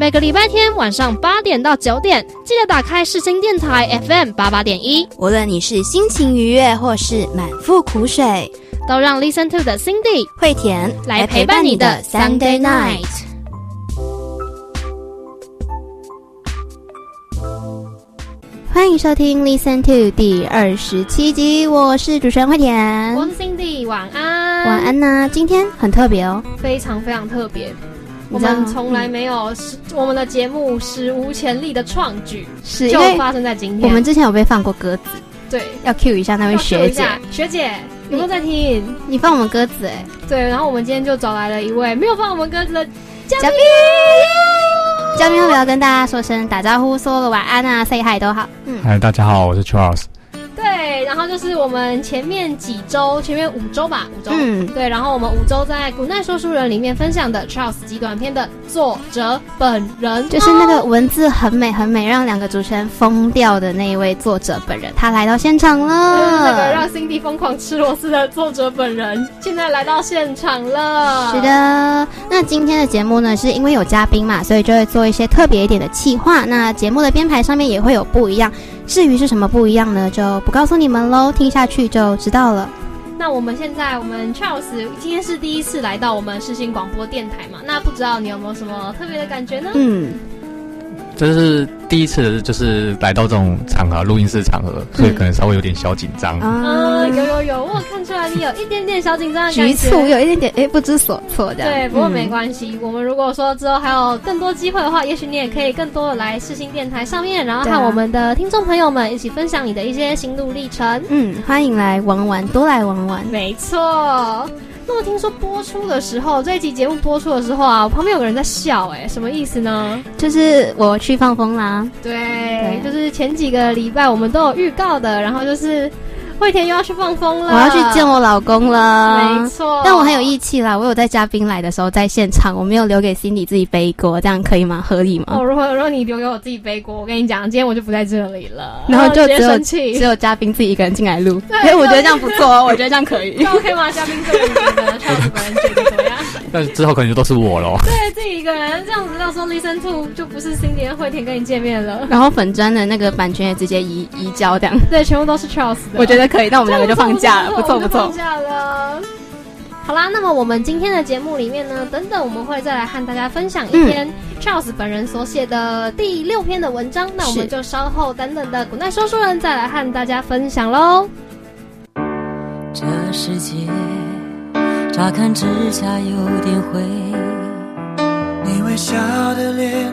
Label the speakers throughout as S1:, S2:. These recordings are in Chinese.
S1: 每个礼拜天晚上八点到九点，记得打开世新电台 FM 八八点一。
S2: 无论你是心情愉悦或是满腹苦水，
S1: 都让 Listen to 的 Cindy
S2: 惠田
S1: 来陪伴你的 Sunday night。
S2: 欢迎收听 Listen to 第二十七集，我是主持人惠田。
S1: 我是 Cindy，晚安。
S2: 晚安呐、今天很特别哦，
S1: 非常非常特别。我们从来没有史我们的节目史无前例的创举，
S2: 是因为
S1: 就发生在今天。
S2: 我们之前有被放过鸽子，
S1: 对。
S2: 要 cue 一下那位
S1: 要
S2: 学姐，
S1: 下学姐有没有在听？
S2: 你放我们鸽子哎，
S1: 对，然后我们今天就找来了一位没有放我们鸽子的嘉
S2: 嘉宾。嘉宾要不要跟大家说声打招呼，说个晚安啊，say hi 都好。嗯，
S3: 嗨，大家好，我是 Charles。
S1: 对，然后就是我们前面几周，前面五周吧，五周，
S2: 嗯
S1: 对，然后我们五周在《古奈说书人》里面分享的 Charles 极短篇的作者本人，
S2: 就是那个文字很美很美，让两个主持人疯掉的那一位作者本人，他来到现场
S1: 就是那个
S2: 了。
S1: 让 Cindy 疯狂吃螺丝的作者本人，现在来到现场了。
S2: 是，的，那今天的节目呢，是因为有嘉宾嘛，所以就会做一些特别一点的企划。那节目的编排上面也会有不一样，至于是什么不一样呢，就不告诉你们喽，听下去就知道了。
S1: 那我们现在我们 Charles 今天是第一次来到我们世新广播电台嘛？那不知道你有没有什么特别的感觉呢？
S2: 嗯，
S3: 这是第一次，就是来到这种场合，录音室场合，所以可能稍微有点小紧张。
S2: 啊
S1: 嗯，有有有，我有看出来你有一点点小紧张的感
S2: 局
S1: 觉。
S2: 促，有一点点哎不知所措这样。
S1: 对，不过没
S2: 系。
S1: 关系。我们如果说之后还有更多机会的话，也许你也可以更多的来世新电台上面，然后和我们的听众朋友们一起分享你的一些心路历程。
S2: 嗯，欢迎来玩玩，多来玩玩。
S1: 没错。那么听说播出的时候，这一集节目播出的时候啊，我旁边有个人在笑、哎，什么意思呢？
S2: 就是我去放风啦，
S1: 对，
S2: 对
S1: 就是前几个礼拜我们都有预告的，然后就是惠田又要去放风了，
S2: 我要去见我老公了。
S1: 没错，
S2: 但我很有义气啦，我有在嘉宾来的时候在现场，我没有留给 Cindy 自己背锅，这样可以吗？合理吗？
S1: 哦，如果如果你留给我自己背锅，我跟你讲，今天我就不在这里了，
S2: 然后就只有，只有嘉宾自己一个人进来录，
S1: 对
S2: 因为我觉得这样不错哦，我觉得这样可以
S1: 这。OK 吗？嘉宾个人觉得，超主本人觉得怎么样？
S3: 但是之后可能就都是我喽。
S1: 对自己一个人这样子，到时候 Listen to 就不是 Cindy 和惠田跟你见面了，
S2: 然后粉砖的那个版权也直接移移交，这样
S1: 对，全部都是 Charles 的，
S2: 我觉得可以。那我们两个就放假了，不错不错
S1: 放。假了。好啦，那么我们今天的节目里面呢，等等我们会再来和大家分享一篇 Charles 本人所写的第六篇的文章，那我们就稍后等等的古代说书人再来和大家分享喽。
S4: 这世界乍看之下有点灰，
S5: 你微笑的脸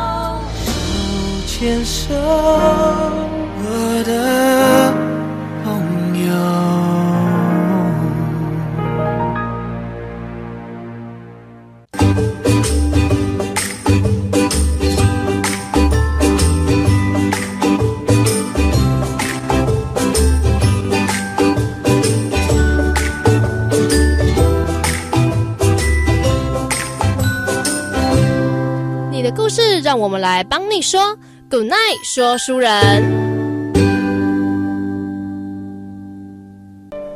S5: 牵手，我的朋友。
S1: 你的故事让我们来帮你说。Good night，说书人。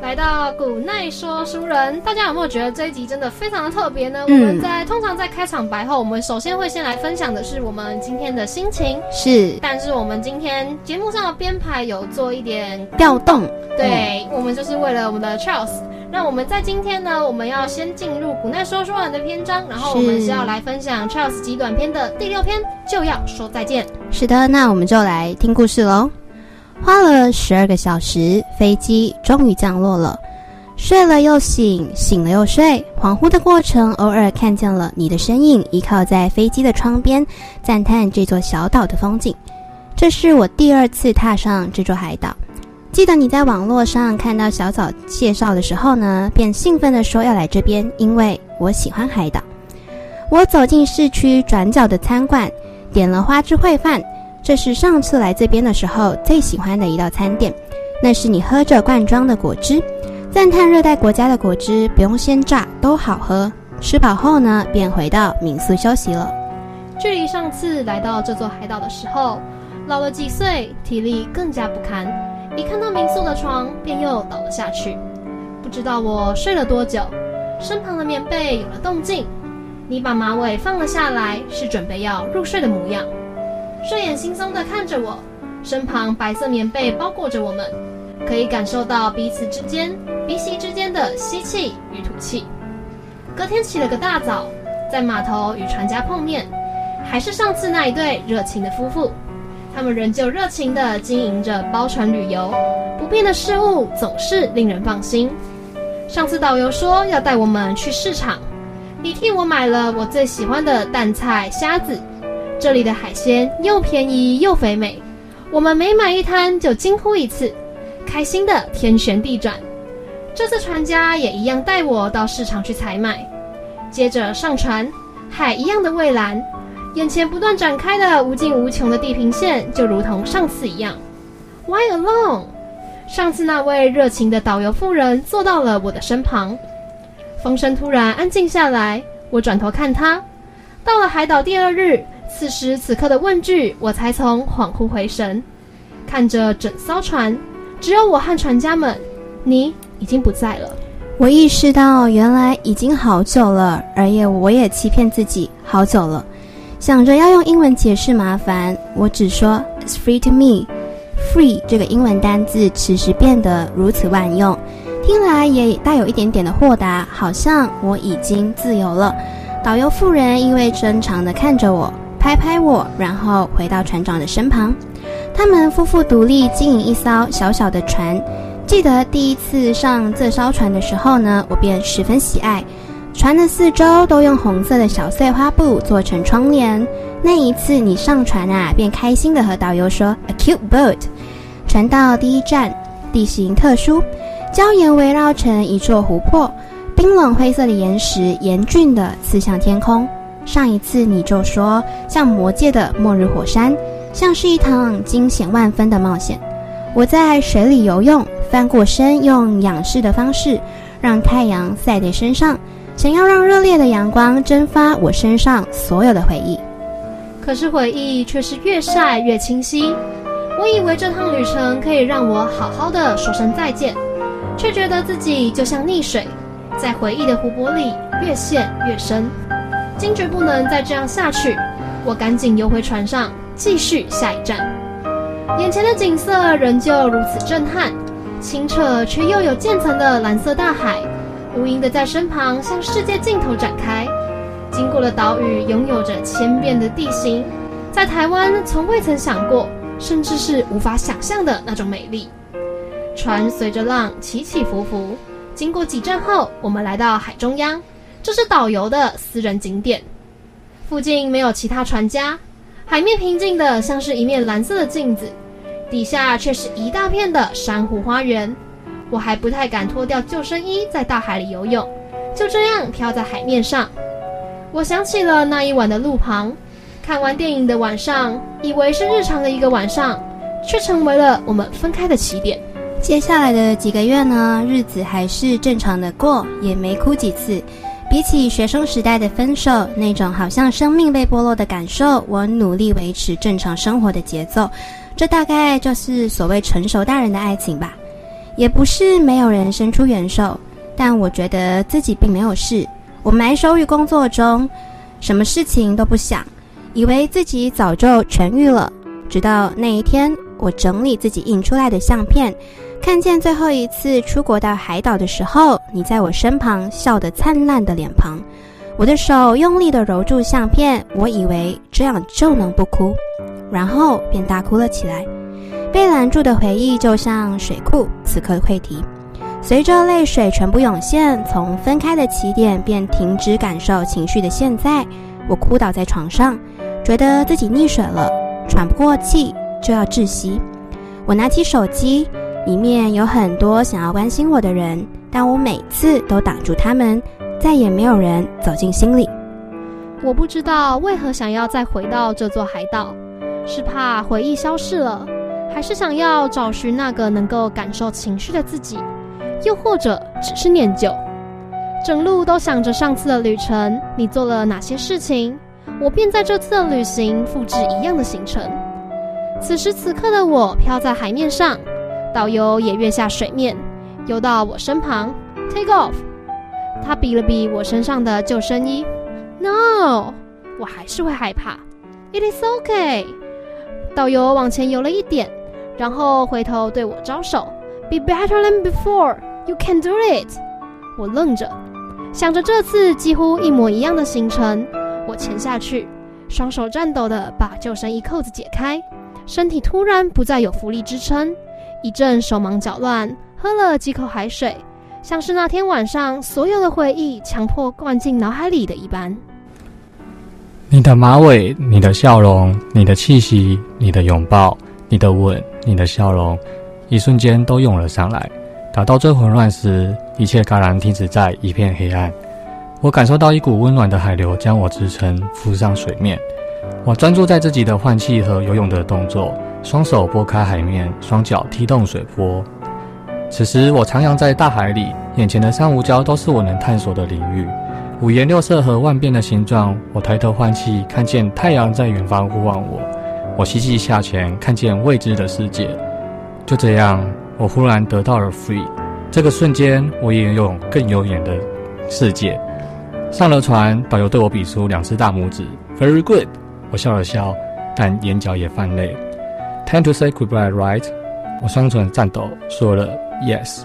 S1: 来到古奈说书人，大家有没有觉得这一集真的非常的特别呢？
S2: 嗯。
S1: 我们在通常在开场白后，我们首先会先来分享的是我们今天的心情，
S2: 是。
S1: 但是我们今天节目上的编排有做一点
S2: 调动，
S1: 对，我们就是为了我们的 Charles 那我们在今天呢，我们要先进入古奈说书人的篇章，然后我们是要来分享 Charles 集短篇的第六篇，就要说再见。
S2: 是的，那我们就来听故事喽。花了十二个小时，飞机终于降落了。睡了又醒，醒了又睡，恍惚的过程，偶尔看见了你的身影，依靠在飞机的窗边，赞叹这座小岛的风景。这是我第二次踏上这座海岛。记得你在网络上看到小草介绍的时候呢，便兴奋地说要来这边，因为我喜欢海岛。我走进市区转角的餐馆，点了花枝烩饭，这是上次来这边的时候最喜欢的一道餐点。那是你喝着罐装的果汁，赞叹热带国家的果汁不用鲜榨都好喝。吃饱后呢，便回到民宿休息了。
S1: 距离上次来到这座海岛的时候，老了几岁，体力更加不堪。一看到民宿的床，便又倒了下去。不知道我睡了多久，身旁的棉被有了动静。你把马尾放了下来，是准备要入睡的模样。睡眼惺忪地看着我，身旁白色棉被包裹着我们，可以感受到彼此之间、鼻息之间的吸气与吐气。隔天起了个大早，在码头与船家碰面，还是上次那一对热情的夫妇。他们仍旧热情地经营着包船旅游，不变的事物总是令人放心。上次导游说要带我们去市场，你替我买了我最喜欢的蛋菜、虾子。这里的海鲜又便宜又肥美，我们每买一摊就惊呼一次，开心的天旋地转。这次船家也一样带我到市场去采买，接着上船，海一样的蔚蓝。眼前不断展开的无尽无穷的地平线，就如同上次一样。Why alone？上次那位热情的导游妇人坐到了我的身旁。风声突然安静下来，我转头看她。到了海岛第二日，此时此刻的问句，我才从恍惚回神，看着整艘船，只有我和船家们，你已经不在了。
S2: 我意识到，原来已经好久了，而也我也欺骗自己好久了。想着要用英文解释麻烦，我只说 "It's free to me." "Free" 这个英文单字此时变得如此万用，听来也带有一点点的豁达，好像我已经自由了。导游妇人意味深长地看着我，拍拍我，然后回到船长的身旁。他们夫妇独立经营一艘小小的船。记得第一次上这艘船的时候呢，我便十分喜爱。船的四周都用红色的小碎花布做成窗帘。那一次你上船啊，便开心地和导游说 “a cute boat”。船到第一站，地形特殊，礁岩围绕成一座湖泊，冰冷灰色的岩石严峻地刺向天空。上一次你就说像魔界的末日火山，像是一趟惊险万分的冒险。我在水里游泳，翻过身，用仰视的方式让太阳晒在身上。想要让热烈的阳光蒸发我身上所有的回忆，
S1: 可是回忆却是越晒越清晰。我以为这趟旅程可以让我好好的说声再见，却觉得自己就像溺水，在回忆的湖泊里越陷越深。坚决不能再这样下去，我赶紧游回船上，继续下一站。眼前的景色仍旧如此震撼，清澈却又有渐层的蓝色大海。无垠的在身旁，向世界尽头展开。经过了岛屿，拥有着千变的地形，在台湾从未曾想过，甚至是无法想象的那种美丽。船随着浪起起伏伏，经过几站后，我们来到海中央，这是导游的私人景点。附近没有其他船家，海面平静的像是一面蓝色的镜子，底下却是一大片的珊瑚花园。我还不太敢脱掉救生衣在大海里游泳，就这样漂在海面上。我想起了那一晚的路旁，看完电影的晚上，以为是日常的一个晚上，却成为了我们分开的起点。
S2: 接下来的几个月呢，日子还是正常的过，也没哭几次。比起学生时代的分手，那种好像生命被剥落的感受，我努力维持正常生活的节奏。这大概就是所谓成熟大人的爱情吧。也不是没有人伸出援手，但我觉得自己并没有事。我埋首于工作中，什么事情都不想，以为自己早就痊愈了。直到那一天，我整理自己印出来的相片，看见最后一次出国到海岛的时候，你在我身旁笑得灿烂的脸庞，我的手用力地揉住相片，我以为这样就能不哭，然后便大哭了起来。被拦住的回忆就像水库，此刻溃堤，随着泪水全部涌现，从分开的起点便停止感受情绪的现在，我哭倒在床上，觉得自己溺水了，喘不过气，就要窒息。我拿起手机。里面有很多想要关心我的人，但我每次都挡住他们，再也没有人走进心里。
S1: 我不知道为何想要再回到这座海岛，是怕回忆消逝了，还是想要找寻那个能够感受情绪的自己，又或者只是念旧？整路都想着上次的旅程，你做了哪些事情，我便在这次的旅行复制一样的行程。此时此刻的我飘在海面上。导游也跃下水面，游到我身旁，take off。他比了比我身上的救生衣，no，我还是会害怕。It is okay。导游往前游了一点，然后回头对我招手，be better than before。You can do it。我愣着，想着这次几乎一模一样的行程。我潜下去，双手颤抖的把救生衣扣子解开，身体突然不再有浮力支撑。一阵手忙脚乱，喝了几口海水，像是那天晚上所有的回忆强迫灌进脑海里的一般。
S3: 你的马尾，你的笑容，你的气息，你的拥抱，你的吻，你的笑容，一瞬间都涌了上来。打到最混乱时，一切戛然停止在一片黑暗。我感受到一股温暖的海流将我支撑浮上水面。我专注在自己的换气和游泳的动作。双手拨开海面，双脚踢动水波。此时，我徜徉在大海里，眼前的珊瑚礁都是我能探索的领域。五颜六色和万变的形状，我抬头换气，看见太阳在远方呼唤我。我吸气下潜，看见未知的世界。就这样，我忽然得到了 free。这个瞬间，我也拥有更悠远的世界。上了船，导游对我比出两只大拇指，very good。我笑了笑，但眼角也泛泪。Time to say goodbye, right？我双唇颤抖，说了 yes。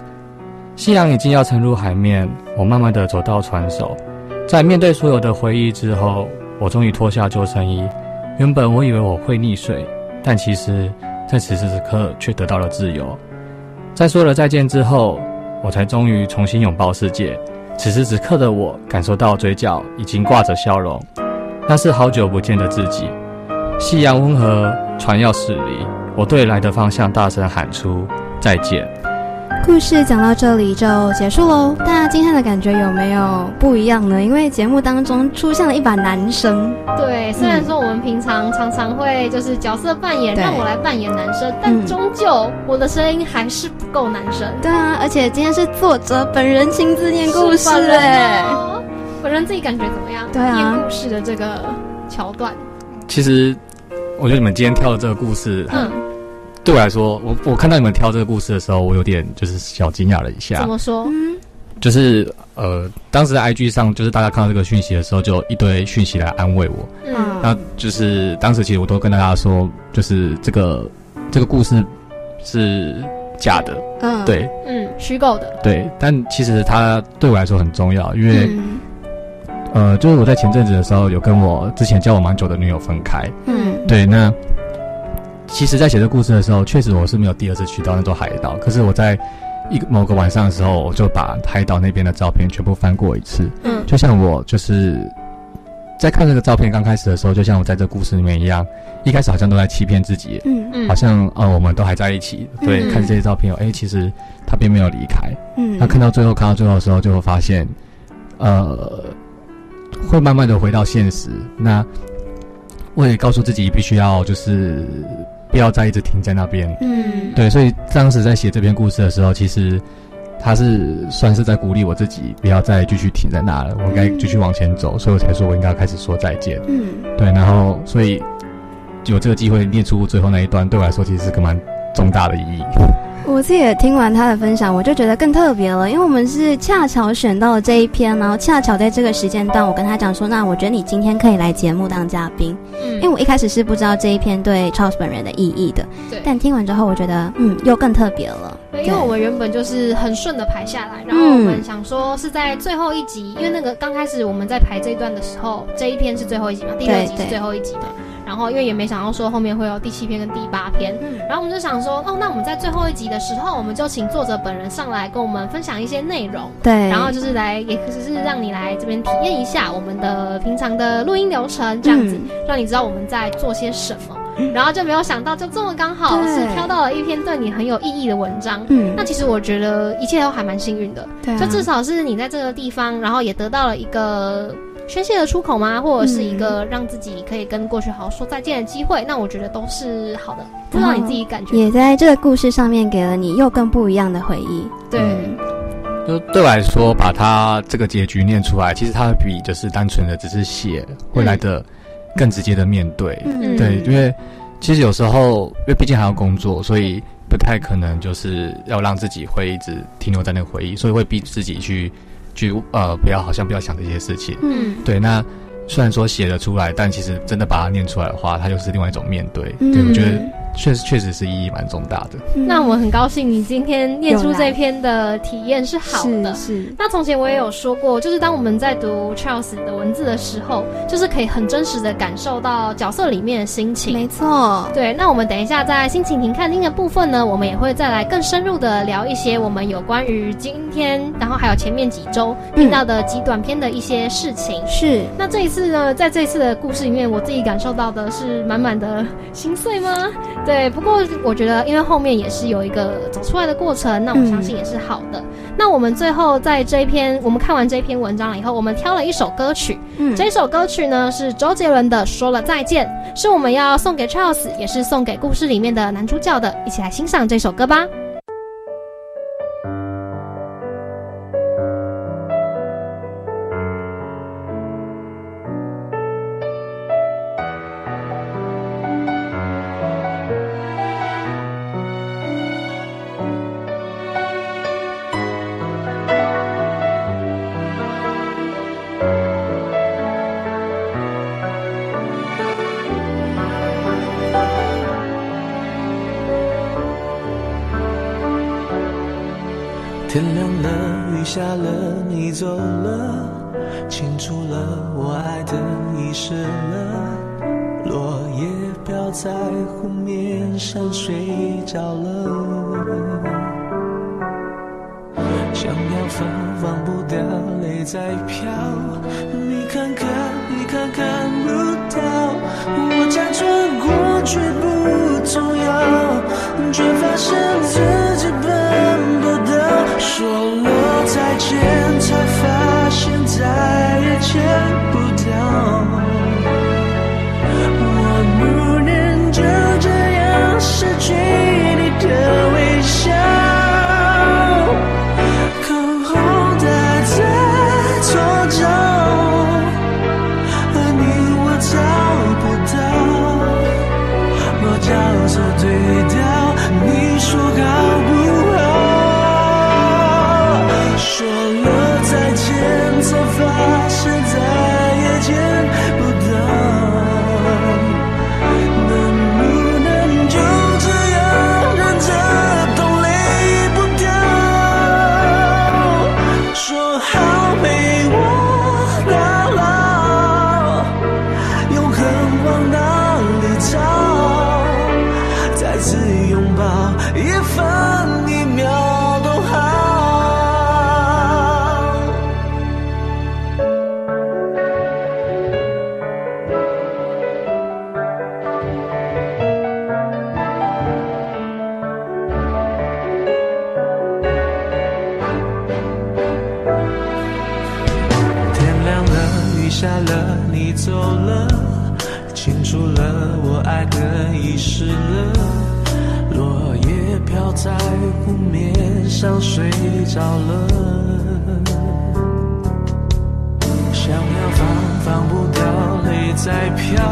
S3: 夕阳已经要沉入海面，我慢慢的走到船首，在面对所有的回忆之后，我终于脱下救生衣。原本我以为我会溺水，但其实，在此时此刻却得到了自由。在说了再见之后，我才终于重新拥抱世界。此时此刻的我，感受到嘴角已经挂着笑容，那是好久不见的自己。夕阳温和，船要驶离，我对来的方向大声喊出再见。
S2: 故事讲到这里就结束喽。大家今天的感觉有没有不一样呢？因为节目当中出现了一把男生。
S1: 对，虽然说我们平常常常会就是角色扮演，让我来扮演男生，但终究我的声音还是不够男生。
S2: 对啊，而且今天是作者本人亲自念故事哎，
S1: 本人自己感觉怎么样？
S2: 对啊，
S1: 念故事的这个桥段，
S3: 其实。我觉得你们今天跳的这个故事，嗯，对我来说，我我看到你们挑这个故事的时候，我有点就是小惊讶了一下。
S1: 怎么说？嗯，
S3: 就是呃，当时 I G 上就是大家看到这个讯息的时候，就一堆讯息来安慰我。嗯，那就是当时其实我都跟大家说，就是这个这个故事是假的。嗯，对，
S1: 嗯，虚构的。
S3: 对，但其实它对我来说很重要，因为。呃，就是我在前阵子的时候，有跟我之前交往蛮久的女友分开。嗯，对。那其实，在写这故事的时候，确实我是没有第二次去到那座海岛。可是我在一个某个晚上的时候，我就把海岛那边的照片全部翻过一次。嗯，就像我就是在看这个照片刚开始的时候，就像我在这故事里面一样，一开始好像都在欺骗自己。嗯嗯，好像呃，我们都还在一起。对，看这些照片，哎，其实他并没有离开。嗯，那看到最后，看到最后的时候，就会发现，呃。会慢慢的回到现实。那我也告诉自己，必须要就是不要再一直停在那边。嗯，对。所以当时在写这篇故事的时候，其实他是算是在鼓励我自己，不要再继续停在那了。我应该继续往前走，所以我才说我应该要开始说再见。嗯，对。然后，所以有这个机会念出最后那一段，对我来说其实是个蛮重大的意义。
S2: 我自己也听完他的分享，我就觉得更特别了，因为我们是恰巧选到了这一篇，然后恰巧在这个时间段，我跟他讲说，那我觉得你今天可以来节目当嘉宾，嗯，因为我一开始是不知道这一篇对 Charles 本人的意义的，
S1: 对，
S2: 但听完之后，我觉得嗯，又更特别了，
S1: 对，因为我们原本就是很顺的排下来，然后我们想说是在最后一集，因为那个刚开始我们在排这一段的时候，这一篇是最后一集嘛，第六集是最后一集的。然后，因为也没想到说后面会有第七篇跟第八篇，然后我们就想说，哦，那我们在最后一集的时候，我们就请作者本人上来跟我们分享一些内容，
S2: 对，
S1: 然后就是来，也只是让你来这边体验一下我们的平常的录音流程，这样子，让你知道我们在做些什么。然后就没有想到，就这么刚好是挑到了一篇对你很有意义的文章。嗯，那其实我觉得一切都还蛮幸运的，
S2: 对，
S1: 就至少是你在这个地方，然后也得到了一个。宣泄的出口吗？或者是一个让自己可以跟过去好好说再见的机会？那我觉得都是好的，不知道你自己感觉。
S2: 也在这个故事上面给了你又更不一样的回忆。
S1: 对，
S3: 就对我来说，把它这个结局念出来，其实它比就是单纯的只是写会来的更直接的面对。对，因为其实有时候，因为毕竟还要工作，所以不太可能就是要让自己会一直停留在那个回忆，所以会逼自己去。去呃，不要好像不要想这些事情。嗯，对。那虽然说写了出来，但其实真的把它念出来的话，它就是另外一种面对。对我觉得。确实，确实是意义蛮重大的。
S1: 那我很高兴你今天念出这篇的体验是好的。
S2: 是。
S1: 那从前我也有说过，就是当我们在读 Charles 的文字的时候，就是可以很真实的感受到角色里面的心情。
S2: 没错。
S1: 对。那我们等一下在心情停看听的部分呢，我们也会再来更深入的聊一些我们有关于今天，然后还有前面几周听到的极短篇的一些事情。
S2: 是。
S1: 那这一次呢，在这一次的故事里面，我自己感受到的是满满的心碎吗？对，不过我觉得，因为后面也是有一个走出来的过程，那我相信也是好的。那我们最后在这一篇，我们看完这篇文章了以后，我们挑了一首歌曲。嗯，这首歌曲呢是周杰伦的《说了再见》，是我们要送给 Charles，也是送给故事里面的男主角的。一起来欣赏这首歌吧。
S6: 雨下了，你走了，清楚了，我爱的遗失了。落叶飘在湖面上，睡着了。想要放，放不掉，泪在飘。你看看，你看看不到。我假装过去不重要，却发现在飘。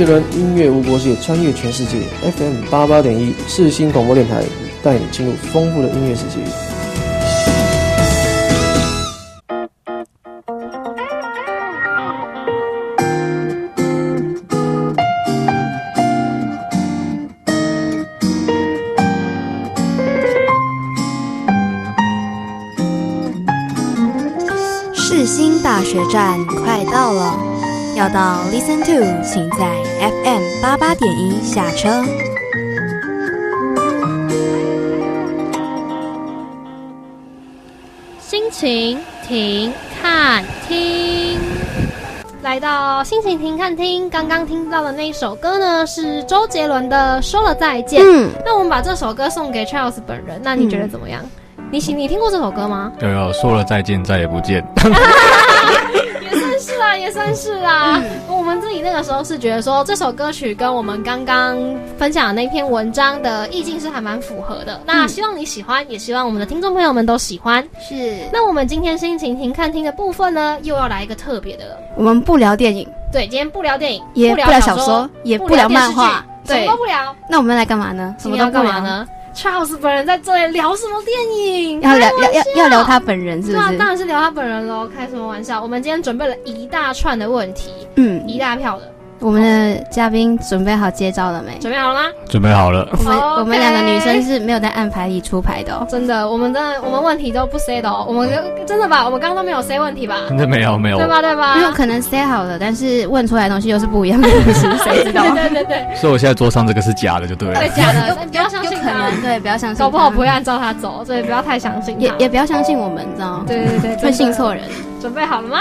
S7: 杰伦音乐无国界，穿越全世界。FM 八八点一，世新广播电台，带你进入丰富的音乐世界。
S8: 世新大学站，要到 Listen to，请在 FM 八八点一下车。
S1: 心情停看听，来到心情停看听，刚刚听到的那一首歌呢是周杰伦的《说了再见》。
S2: 嗯，
S1: 那我们把这首歌送给 Charles 本人，那你觉得怎么样？你喜你听过这首歌吗？
S3: 有有，说了再见，再也不见。
S1: 也算是啊，也算是啊。时候是觉得说，这首歌曲跟我们刚刚分享的那篇文章的意境是还蛮符合的。那希望你喜欢，也希望我们的听众朋友们都喜欢。
S2: 是。
S1: 那我们今天心情停看听的部分呢，又要来一个特别的了。
S2: 我们不聊电影，
S1: 对，今天不聊电影，
S2: 也
S1: 不聊
S2: 小说，也
S1: 不
S2: 聊漫画，
S1: 什么都不聊。
S2: 那我们来干嘛呢？
S1: 什么要干嘛呢？Charles 本人在这里聊什么电影？
S2: 要聊要要要聊他本人是不是？
S1: 当然是聊他本人喽，开什么玩笑？我们今天准备了一大串的问题，
S2: 嗯，
S1: 一大票的。
S2: 我们的嘉宾准备好接招了没？
S1: 准备好了吗？
S3: 准备好了。
S2: 我们我们两个女生是没有在按牌里出牌的哦。
S1: 真的，我们真的我们问题都不 say 的哦。我们真的吧？我们刚刚都没有 say 问题吧？
S3: 真的没有没有。
S1: 对吧对吧？
S2: 没有可能 say 好了，但是问出来的东西又是不一样的东西，谁知道？
S1: 对对对。
S3: 所以我现在桌上这个是假的，就对了。
S1: 对假的，不要相信他。
S2: 对，不要相信。
S1: 搞不好不会按照他走，所以不要太相信。
S2: 也也不要相信我们，知道吗？
S1: 对对对，
S2: 会信错人。
S1: 准备好了吗？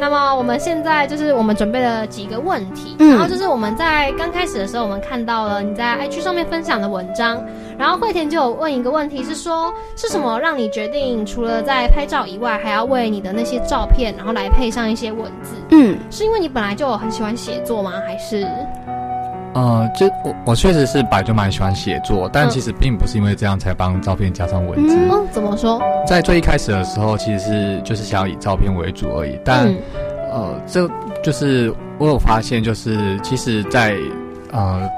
S1: 那么我们现在就是我们准备了几个问题，
S2: 嗯、
S1: 然后就是我们在刚开始的时候，我们看到了你在 IG 上面分享的文章，然后惠田就有问一个问题，是说是什么让你决定除了在拍照以外，还要为你的那些照片，然后来配上一些文字？
S2: 嗯，
S1: 是因为你本来就很喜欢写作吗？还是？
S3: 呃，就我我确实是本来就蛮喜欢写作，但其实并不是因为这样才帮照片加上文字。
S1: 嗯，怎么说？
S3: 在最一开始的时候，其实是就是想要以照片为主而已。但、
S1: 嗯、
S3: 呃，这就是我有发现，就是其实在，呃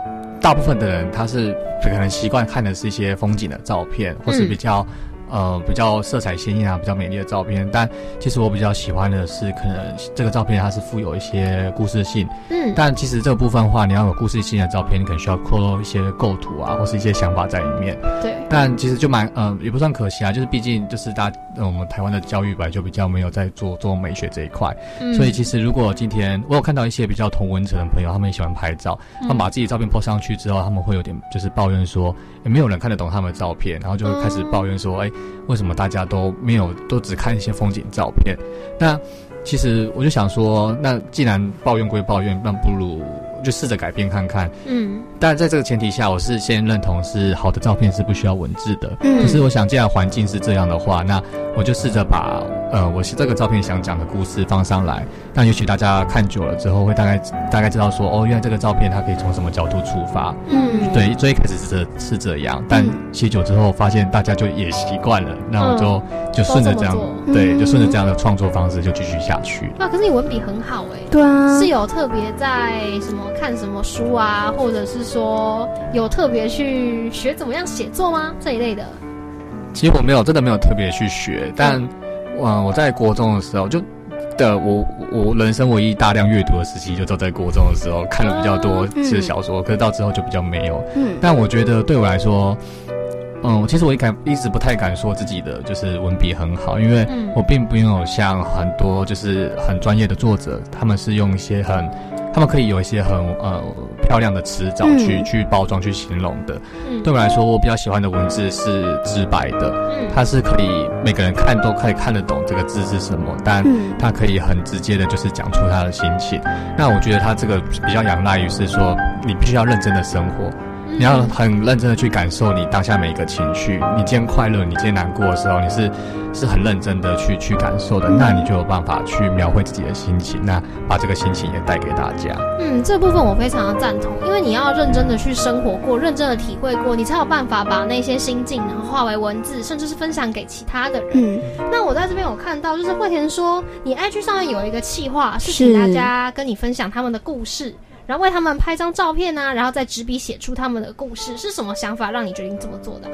S3: 大部分的人他是可能习惯看的是一些风景的照片，或是比较。
S1: 嗯
S3: 呃，比较色彩鲜艳啊，比较美丽的照片，但其实我比较喜欢的是，可能这个照片它是富有一些故事性。
S1: 嗯，
S3: 但其实这个部分的话，你要有故事性的照片，你可能需要扣入一些构图啊，或是一些想法在里面。
S1: 对。
S3: 但其实就蛮呃，也不算可惜啊，就是毕竟就是大呃我们台湾的教育本来就比较没有在做做美学这一块，
S1: 嗯、
S3: 所以其实如果今天我有看到一些比较同文层的朋友，他们也喜欢拍照，他们把自己照片 po 上去之后，他们会有点就是抱怨说，也没有人看得懂他们的照片，然后就会开始抱怨说，哎、欸。为什么大家都没有都只看一些风景照片？那其实我就想说，那既然抱怨归抱怨，那不如就试着改变看看。
S1: 嗯，
S3: 但在这个前提下，我是先认同是好的照片是不需要文字的。
S2: 嗯，
S3: 可是我想，既然环境是这样的话，那我就试着把呃我是这个照片想讲的故事放上来。那也许大家看久了之后，会大概大概知道说，哦，原来这个照片它可以从什么角度出发。
S2: 嗯，
S3: 对，最一开始是这是这样，但写久之后发现大家就也习惯了，那我就、
S1: 嗯、
S3: 就顺着这样，对，就顺着这样的创作方式就继续下去。
S1: 哇，可是你文笔很好哎、欸。
S2: 对啊，
S1: 是有特别在什么看什么书啊，或者是说有特别去学怎么样写作吗？这一类的。
S3: 其实我没有，真的没有特别去学，但，嗯，我在国中的时候就。的我我人生唯一大量阅读的时期，就都在国中的时候看了比较多是小说，
S2: 嗯、
S3: 可是到之后就比较没有。
S2: 嗯，
S3: 但我觉得对我来说，嗯，其实我一敢一直不太敢说自己的就是文笔很好，因为我并不拥有像很多就是很专业的作者，他们是用一些很，他们可以有一些很呃漂亮的词藻去、
S2: 嗯、
S3: 去包装去形容的。
S1: 嗯，
S3: 对我来说，我比较喜欢的文字是直白的，
S1: 嗯，
S3: 它是可以每个人看都可以看得懂这个字是什么，但它可以很直接的，就是讲出他的心情。那我觉得他这个比较仰赖于是说，你必须要认真的生活。你要很认真的去感受你当下每一个情绪，你今天快乐，你今天难过的时候，你是是很认真的去去感受的，那你就有办法去描绘自己的心情，那把这个心情也带给大家。
S1: 嗯，这部分我非常的赞同，因为你要认真的去生活过，认真的体会过，你才有办法把那些心境然后化为文字，甚至是分享给其他的人。
S2: 嗯，
S1: 那我在这边有看到，就是惠田说，你 IG 上面有一个企划，是请大家跟你分享他们的故事。然后为他们拍张照片啊，然后再执笔写出他们的故事，是什么想法让你决定这么做的？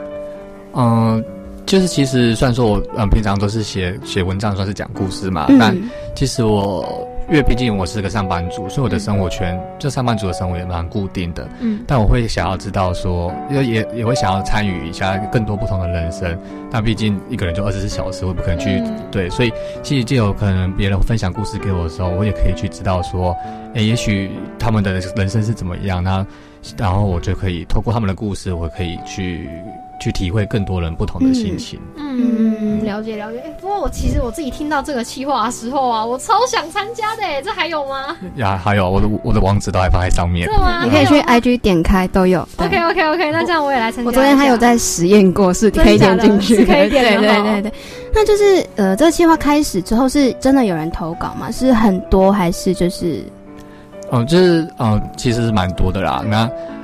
S3: 嗯，就是其实虽然说我嗯平常都是写写文章，算是讲故事嘛，但其实我。因为毕竟我是个上班族，所以我的生活圈就上班族的生活也蛮固定的。嗯，但我会想要知道说，也也也会想要参与一下更多不同的人生。但毕竟一个人就二十四小时，我不可能去对，所以其实就有可能别人分享故事给我的时候，我也可以去知道说，诶，也许他们的人生是怎么样，那然后我就可以透过他们的故事，我可以去。去体会更多人不同的心情。
S1: 嗯，了解了解。哎，不过我其实我自己听到这个企划的时候啊，我超想参加的。哎，这还有吗？
S3: 呀，还有我的我的网址都还放在上面。
S1: 是吗？
S2: 你可以去 IG 点开都有。
S1: OK OK OK，那这样我也来参加。
S2: 我昨天还有在实验过，是可以点进去，
S1: 可以点。
S2: 对对对对。那就是呃，这个计划开始之后，是真的有人投稿吗？是很多还是就是？
S3: 嗯，就是嗯，其实是蛮多的啦。那。嗯，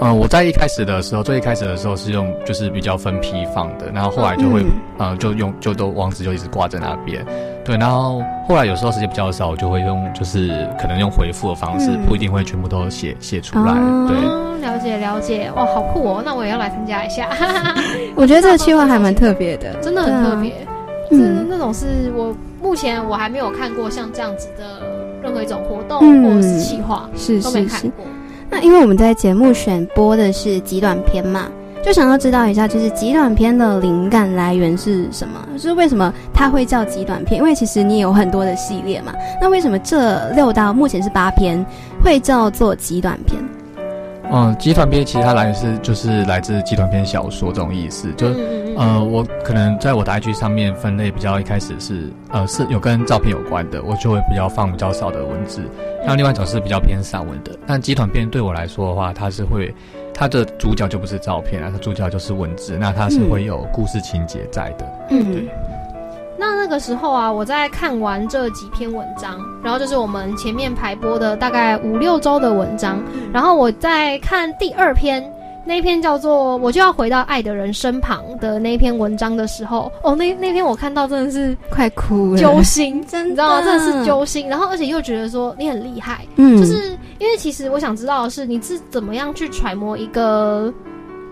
S3: 我在一开始的时候，最一开始的时候是用就是比较分批放的，然后后来就会，呃，就用就都网址就一直挂在那边，对，然后后来有时候时间比较少，我就会用就是可能用回复的方式，不一定会全部都写写出来，对，
S1: 了解了解，哇，好酷哦，那我也要来参加一下，
S2: 我觉得这个计划还蛮特别的，
S1: 真的很特别，嗯，那种是我目前我还没有看过像这样子的任何一种活动或者是计划，
S2: 是
S1: 都没看过。
S2: 那因为我们在节目选播的是极短篇嘛，就想要知道一下，就是极短篇的灵感来源是什么？就是为什么它会叫极短篇？因为其实你有很多的系列嘛，那为什么这六到目前是八篇会叫做极短篇？
S3: 嗯，极短篇其实它来源是就是来自极短篇小说这种意思，就呃，我可能在我的 IG 上面分类比较一开始是呃是有跟照片有关的，我就会比较放比较少的文字。那另外一种是比较偏散文的，但集团篇对我来说的话，它是会，它的主角就不是照片啊，它主角就是文字，那它是会有故事情节在的。嗯，对。
S1: 那那个时候啊，我在看完这几篇文章，然后就是我们前面排播的大概五六周的文章，然后我在看第二篇。那篇叫做“我就要回到爱的人身旁”的那篇文章的时候，哦，那那篇我看到真的是
S2: 快哭了，
S1: 揪心，
S2: 真
S1: 的，你知道吗？真的是揪心。然后，而且又觉得说你很厉害，嗯，就是因为其实我想知道的是，你是怎么样去揣摩一个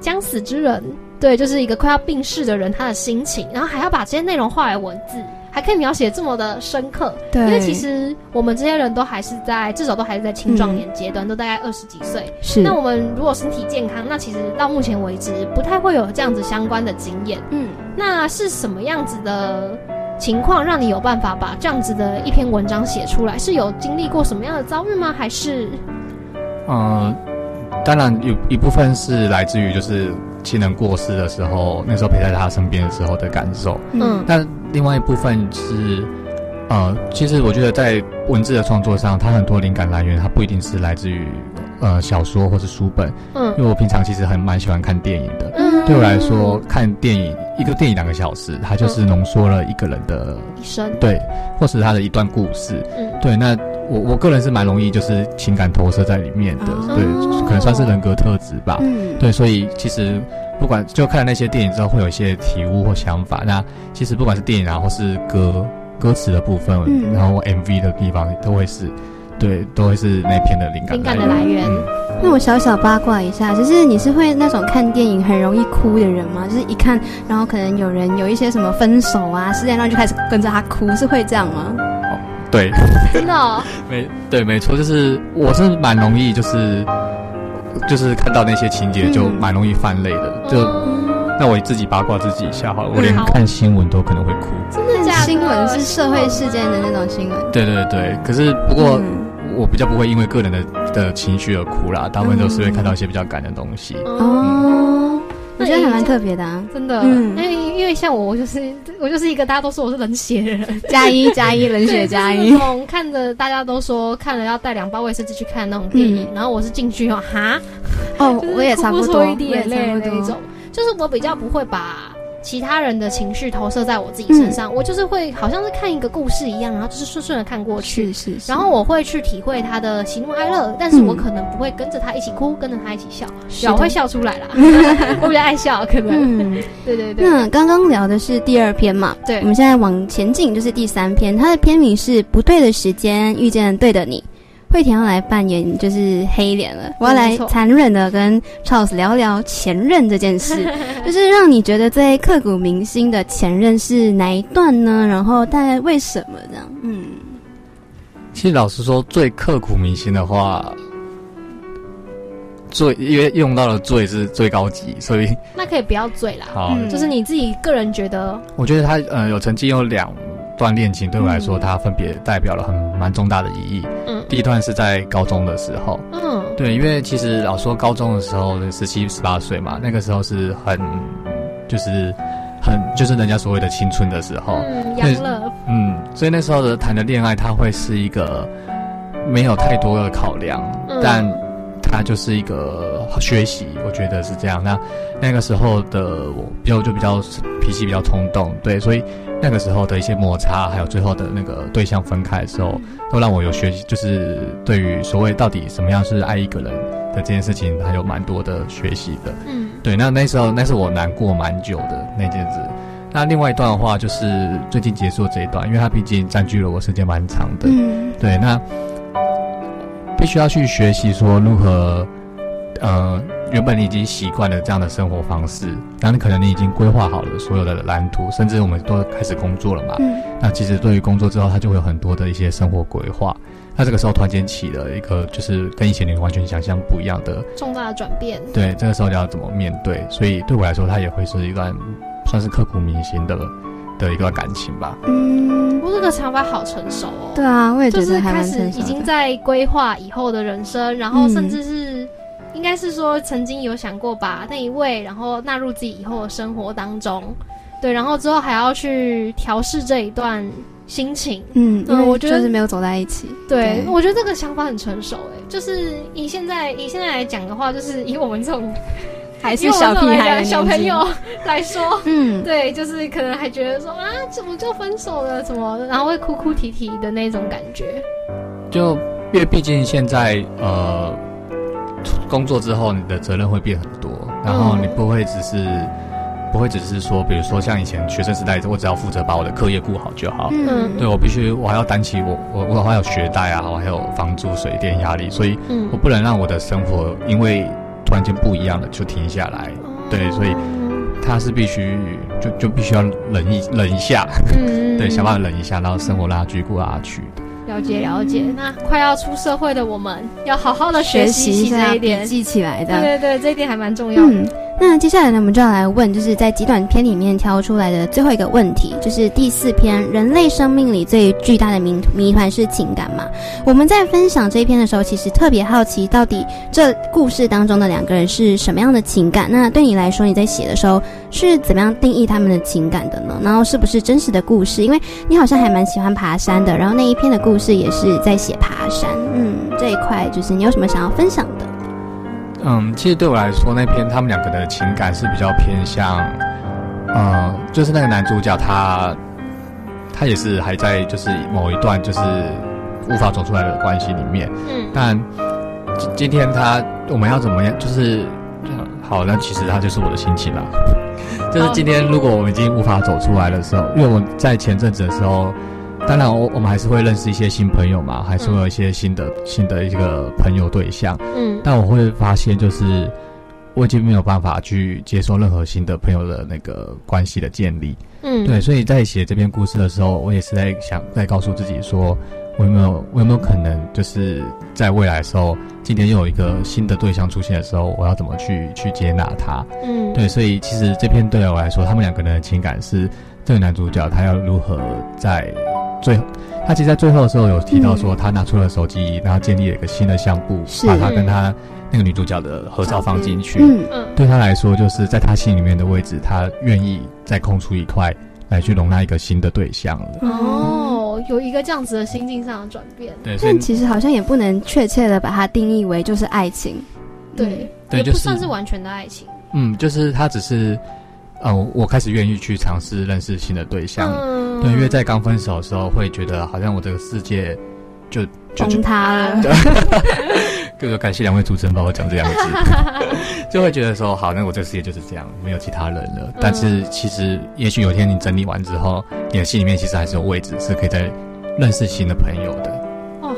S1: 将死之人，对，就是一个快要病逝的人他的心情，然后还要把这些内容化为文字。还可以描写这么的深刻，
S2: 对，
S1: 因为其实我们这些人都还是在至少都还是在青壮年阶段，都大概二十几岁。
S2: 是，
S1: 那我们如果身体健康，那其实到目前为止不太会有这样子相关的经验。嗯，那是什么样子的情况让你有办法把这样子的一篇文章写出来？是有经历过什么样的遭遇吗？还是？
S3: 嗯，当然有一部分是来自于就是亲人过世的时候，那时候陪在他身边的时候的感受。嗯，但。另外一部分是，呃，其实我觉得在文字的创作上，它很多灵感来源，它不一定是来自于呃小说或是书本。嗯，因为我平常其实很蛮喜欢看电影的。嗯，对我来说，看电影一个电影两个小时，它就是浓缩了一个人的
S1: 一生，
S3: 对，或是他的一段故事。嗯，对，那我我个人是蛮容易就是情感投射在里面的，对，可能算是人格特质吧。嗯，对，所以其实。不管就看了那些电影之后，会有一些体悟或想法。那其实不管是电影啊，或是歌歌词的部分，然后 MV 的地方，都会是，对，都会是那篇的灵感
S1: 灵感的来源。
S2: 那我小小八卦一下，就是你是会那种看电影很容易哭的人吗？就是一看，然后可能有人有一些什么分手啊、事件，然后就开始跟着他哭，是会这样吗？哦，
S3: 对，
S1: 真的，
S3: 没对，没错，就是我是蛮容易，就是。就是看到那些情节就蛮容易泛泪的，就那我自己八卦自己一下好了，我连看新闻都可能会哭。
S1: 真的假的？
S2: 新闻是社会事件的那种新闻。
S3: 对对对，可是不过我比较不会因为个人的的情绪而哭啦，大部分都是会看到一些比较感的东西。哦。
S2: 我觉得还蛮特别的啊，
S1: 真的。嗯，因为因为像我，我就是我就是一个大家都说我是冷血的人，
S2: 加一加一冷血加一。
S1: 那种看着大家都说看了要带两包卫生纸去看那种电影，然后我是进去哦哈，
S2: 哦我也差不多，
S1: 一滴眼泪那种，就是我比较不会把。其他人的情绪投射在我自己身上，我就是会好像是看一个故事一样，然后就是顺顺的看过去，
S2: 是是。
S1: 然后我会去体会他的喜怒哀乐，但是我可能不会跟着他一起哭，跟着他一起笑，小会笑出来啦。我比较爱笑，可能。对对对。
S2: 那刚刚聊的是第二篇嘛？
S1: 对。
S2: 我们现在往前进，就是第三篇，它的篇名是不对的时间遇见对的你。慧田要来扮演就是黑脸了，我要来残忍的跟 Charles 聊聊前任这件事，就是让你觉得最刻骨铭心的前任是哪一段呢？然后大概为什么这样？嗯，
S3: 其实老实说，最刻骨铭心的话。最因为用到的最是最高级，所以
S1: 那可以不要最啦。
S3: 好，
S1: 就是你自己个人觉得。
S3: 我觉得他呃有曾经有两段恋情，对我来说，它分别代表了很蛮重大的意义。嗯，第一段是在高中的时候。嗯，对，因为其实老说高中的时候十七十八岁嘛，那个时候是很就是很就是人家所谓的青春的时候。
S1: 嗯，阳乐。
S3: 嗯，所以那时候的谈的恋爱，它会是一个没有太多的考量，但。他就是一个学习，我觉得是这样。那那个时候的我，比较就比较脾气比较冲动，对，所以那个时候的一些摩擦，还有最后的那个对象分开的时候，都让我有学习，就是对于所谓到底什么样是爱一个人的这件事情，还有蛮多的学习的。嗯，对。那那时候那是我难过蛮久的那件事。那另外一段的话，就是最近结束这一段，因为它毕竟占据了我时间蛮长的。嗯，对。那。必须要去学习说如何，呃，原本你已经习惯了这样的生活方式，然后可能你已经规划好了所有的蓝图，甚至我们都开始工作了嘛。嗯。那其实对于工作之后，他就会有很多的一些生活规划。那这个时候突然间起了一个，就是跟以前你完全想象不一样的
S1: 重大的转变。
S3: 对，这个时候你要怎么面对？所以对我来说，它也会是一段算是刻骨铭心的。的一段感情吧。
S1: 嗯，我这个想法好成熟哦。
S2: 对啊，我也觉
S1: 得开始已经在规划以后的人生，然后甚至是应该是说曾经有想过把那一位然后纳入自己以后的生活当中。对，然后之后还要去调试这一段心情。
S2: 嗯，我觉得是没有走在一起。
S1: 对，我觉得这个想法很成熟。哎，就是以现在以现在来讲的话，就是以我们这种。
S2: 还是小屁孩
S1: 小朋友 来说，嗯，对，就是可能还觉得说啊，怎么就分手了？怎么，然后会哭哭啼啼的那种感觉。
S3: 就因为毕竟现在呃，工作之后你的责任会变很多，然后你不会只是不会只是说，比如说像以前学生时代，我只要负责把我的课业顾好就好。嗯，对我必须我还要担起我我我还有学贷啊，我还有房租水电压力，所以我不能让我的生活因为。突然间不一样了，就停下来。对，所以他是必须就就必须要忍一忍一下，对，想办法忍一下，然后生活让他继续过下去。
S1: 了解了解，那快要出社会的我们要好好的学习
S2: 一
S1: 下这一点，
S2: 记起来的。
S1: 对对对，这一点还蛮重要的。
S2: 那接下来呢，我们就要来问，就是在极短篇里面挑出来的最后一个问题，就是第四篇，人类生命里最巨大的谜谜团是情感嘛？我们在分享这一篇的时候，其实特别好奇，到底这故事当中的两个人是什么样的情感？那对你来说，你在写的时候是怎么样定义他们的情感的呢？然后是不是真实的故事？因为你好像还蛮喜欢爬山的，然后那一篇的故事也是在写爬山，嗯，这一块就是你有什么想要分享的？
S3: 嗯，其实对我来说，那篇他们两个的情感是比较偏向，呃，就是那个男主角他，他也是还在就是某一段就是无法走出来的关系里面。嗯。但今天他我们要怎么样？就是好，那其实他就是我的心情了。就是今天如果我们已经无法走出来的时候，因为我在前阵子的时候。当然，我我们还是会认识一些新朋友嘛，还是会有一些新的新的一个朋友对象。嗯，但我会发现，就是我已经没有办法去接受任何新的朋友的那个关系的建立。嗯，对，所以在写这篇故事的时候，我也是在想，在告诉自己说，我有没有，我有没有可能，就是在未来的时候，今天又有一个新的对象出现的时候，我要怎么去去接纳他？嗯，对，所以其实这篇对我来说，他们两个人的情感是这个男主角他要如何在。最后，他其实，在最后的时候有提到说，他拿出了手机，然后建立了一个新的相簿，把他跟他那个女主角的合照放进去。嗯嗯，对他来说，就是在他心里面的位置，他愿意再空出一块来去容纳一个新的对象了。
S1: 哦，有一个这样子的心境上的转变。
S3: 对，
S2: 但其实好像也不能确切的把它定义为就是爱情。
S1: 对，也不算是完全的爱情。
S3: 嗯，就是他只是。嗯，我开始愿意去尝试认识新的对象，对，因为在刚分手的时候，会觉得好像我这个世界就
S2: 崩塌了。
S3: 就 是感谢两位主持人帮我讲这两个字，就会觉得说好，那我这个世界就是这样，没有其他人了。但是其实，也许有一天你整理完之后，你的心里面其实还是有位置，是可以再认识新的朋友的。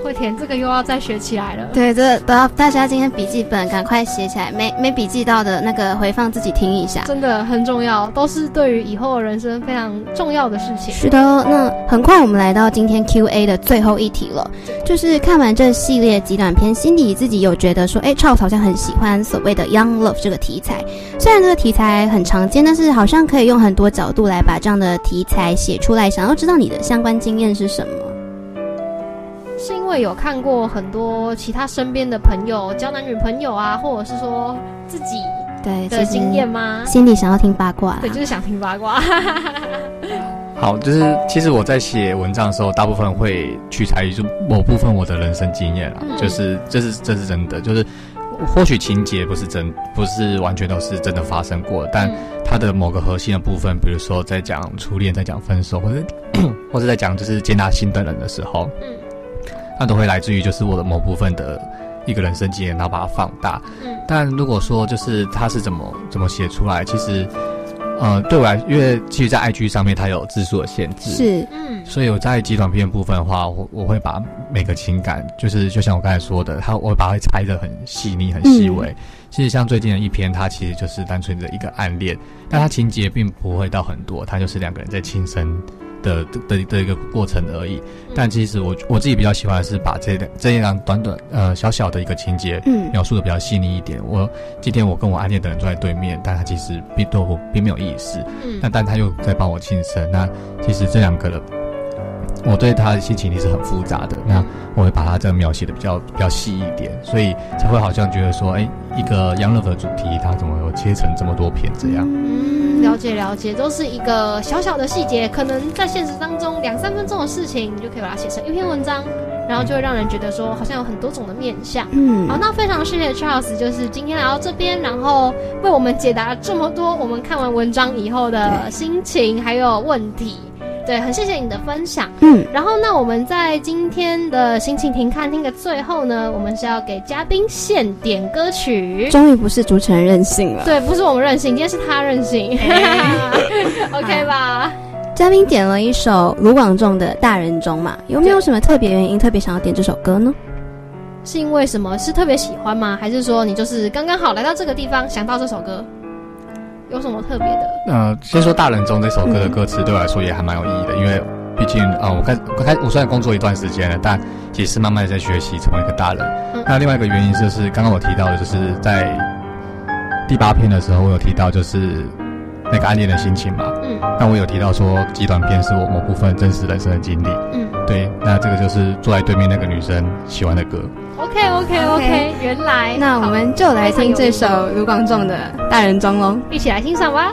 S1: 哦，会填这个又要再学起来了。
S2: 对，这都要大家今天笔记本赶快写起来，没没笔记到的那个回放自己听一下，
S1: 真的很重要，都是对于以后人生非常重要的事情。
S2: 是的，那很快我们来到今天 Q A 的最后一题了，就是看完这系列极短片，心底自己有觉得说，哎，Charles 好像很喜欢所谓的 Young Love 这个题材，虽然这个题材很常见，但是好像可以用很多角度来把这样的题材写出来。想要知道你的相关经验是什么？
S1: 是因为有看过很多其他身边的朋友交男女朋友啊，或者是说自己
S2: 对
S1: 的经验吗？
S2: 心里想要听八卦，
S1: 对，就是想听八卦。
S3: 好，就是其实我在写文章的时候，大部分会取材于就某部分我的人生经验啊，就是这是这是真的，就是或许情节不是真，不是完全都是真的发生过，但它的某个核心的部分，比如说在讲初恋，在讲分手，或者 或者在讲就是接纳新的人的时候，嗯。那都会来自于就是我的某部分的一个人生经验，然后把它放大。嗯，但如果说就是它是怎么怎么写出来，其实，呃，对我来，因为其实，在 IG 上面它有字数的限制，
S2: 是，
S3: 嗯，所以我在极短片部分的话，我我会把每个情感，就是就像我刚才说的，它我会把它拆的很细腻、很细微。其实像最近的一篇，它其实就是单纯的一个暗恋，但它情节并不会到很多，它就是两个人在轻生。的的的一个过程而已，但其实我我自己比较喜欢的是把这这样短短呃小小的一个情节，嗯，描述的比较细腻一点。我今天我跟我暗恋的人坐在对面，但他其实并对我并没有意思，嗯，但但他又在帮我庆生。那其实这两个人，我对他的心情也是很复杂的。那我会把他这个描写的比较比较细一点，所以才会好像觉得说，哎，一个杨乐的主题，它怎么有切成这么多片这样？
S1: 了解了解，都是一个小小的细节，可能在现实当中两三分钟的事情，你就可以把它写成一篇文章，然后就会让人觉得说好像有很多种的面相。嗯，好，那非常谢谢 Charles，就是今天来到这边，然后为我们解答这么多我们看完文章以后的心情还有问题。对，很谢谢你的分享。嗯，然后那我们在今天的心情停看听的最后呢，我们是要给嘉宾献点歌曲。
S2: 终于不是主持人任性了，
S1: 对，不是我们任性，今天是他任性。OK 吧？
S2: 嘉宾点了一首卢广仲的《大人中》嘛，有没有什么特别原因，特别想要点这首歌呢？
S1: 是因为什么？是特别喜欢吗？还是说你就是刚刚好来到这个地方，想到这首歌？有什么特别的？
S3: 呃，先说《大人中》这首歌的歌词，对我来说也还蛮有意义的，因为毕竟啊，我开我开我虽然工作一段时间了，但也是慢慢在学习成为一个大人。那另外一个原因就是刚刚我提到的，就是在第八篇的时候，我有提到就是那个暗恋的心情嘛。嗯。那我有提到说，极短片是我某部分真实人生的经历。嗯。对，那这个就是坐在对面那个女生喜欢的歌。
S1: OK OK OK，原来
S2: 那我们就来听这首卢广仲的《大人装》喽，
S1: 一起来欣赏吧。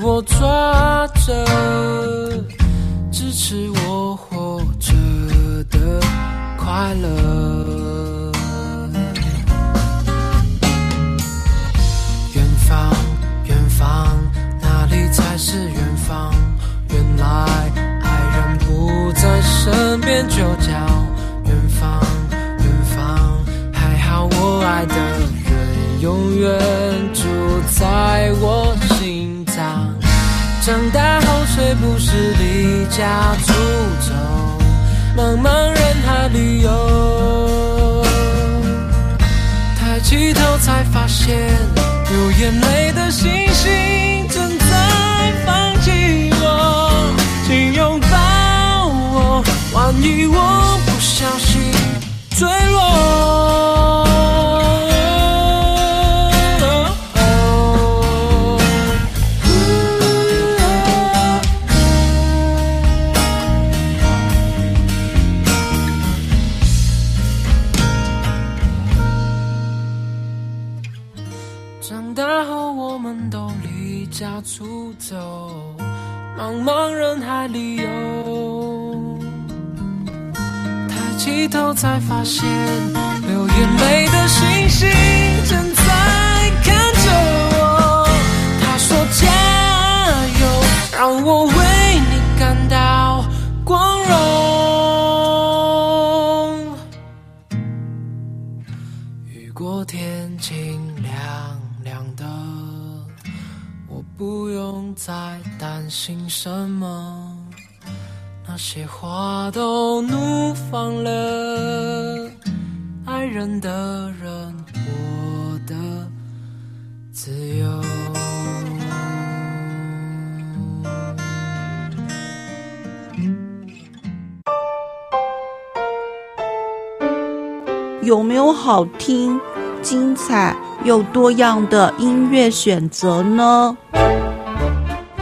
S9: 我抓着支持我活着的快乐。远方，远方，哪里才是远方？原来爱人不在身边，就叫远方。远方，还好我爱的人永远大后谁不是离家出走，茫茫人海里游。抬起头才发现，流眼泪的星星正在放弃我，请拥抱我，万一我然后我们都离家出走，茫茫人海里游，抬起头才发现，流眼泪的星星正在看着我。他说加油，让我为担心什么，那些花都怒放了，爱人的人活得自由。
S10: 有没有好听、精彩又多样的音乐选择呢？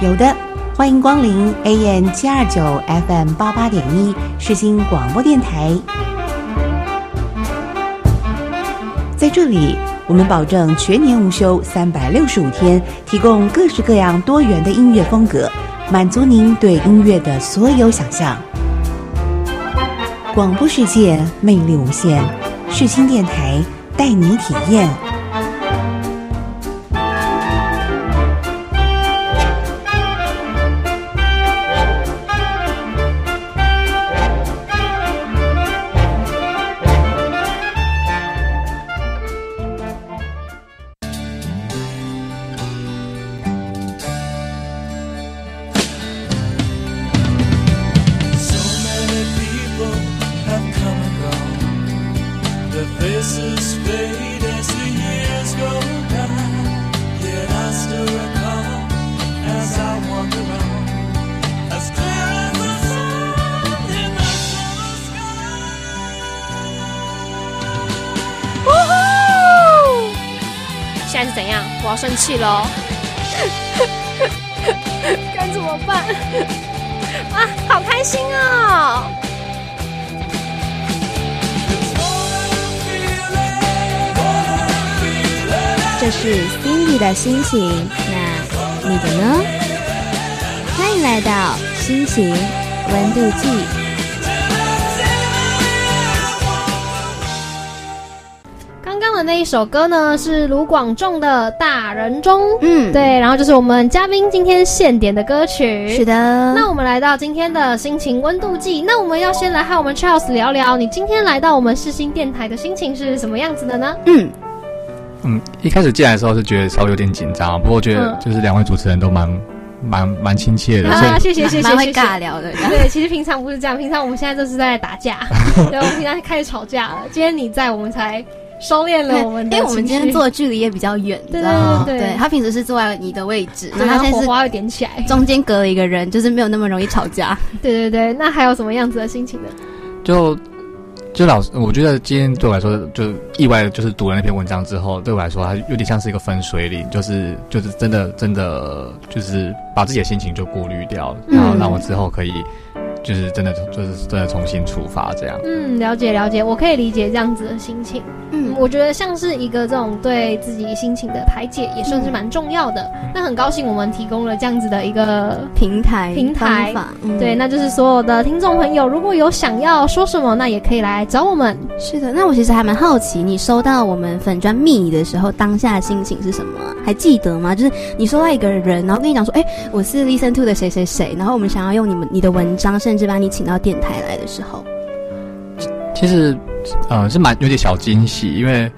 S8: 有的，欢迎光临 AM 七二九 FM 八八点一世新广播电台。在这里，我们保证全年无休，三百六十五天，提供各式各样多元的音乐风格，满足您对音乐的所有想象。广播世界魅力无限，世新电台带你体验。
S1: 气喽！该怎么办？啊，好开心哦！
S2: 这是 Cindy 的心情，那你的呢？欢迎来到心情温度计。
S1: 那一首歌呢是卢广仲的《大人中》，嗯，对，然后就是我们嘉宾今天现点的歌曲，
S2: 是的。
S1: 那我们来到今天的心情温度计，那我们要先来和我们 Charles 聊聊，你今天来到我们世新电台的心情是什么样子的呢？
S3: 嗯嗯，一开始进来的时候是觉得稍微有点紧张，不过觉得就是两位主持人都蛮蛮蛮亲切的，
S1: 啊，谢谢谢谢，
S2: 蛮会尬聊的。
S1: 对，其实平常不是这样，平常我们现在就是在打架，对，我们平常开始吵架了，今天你在，我们才。收敛了我们，
S2: 因为我们今天坐的距离也比较远，
S1: 对对
S2: 对，他平时是坐在你的位置，
S1: 然后火花又点起来，
S2: 中间隔了一个人，就是没有那么容易吵架。
S1: 对对对，那还有什么样子的心情呢？
S3: 就就老师，我觉得今天对我来说，就意外的就是读了那篇文章之后，对我来说，它有点像是一个分水岭，就是就是真的真的就是把自己的心情就过滤掉，然后让我之后可以。就是真的就是真的重新出发这样。
S1: 嗯，了解了解，我可以理解这样子的心情。嗯，我觉得像是一个这种对自己心情的排解，也算是蛮重要的。那很高兴我们提供了这样子的一个
S2: 平台
S1: 平台
S2: 嗯。
S1: 对，那就是所有的听众朋友，如果有想要说什么，那也可以来找我们。
S2: 是的，那我其实还蛮好奇，你收到我们粉砖密语的时候，当下的心情是什么？还记得吗？就是你收到一个人，然后跟你讲说，哎，我是 Listen to 的谁谁谁，然后我们想要用你们你的文章，甚至把你请到电台来的时候，
S3: 其实。呃，是蛮有点小惊喜，因为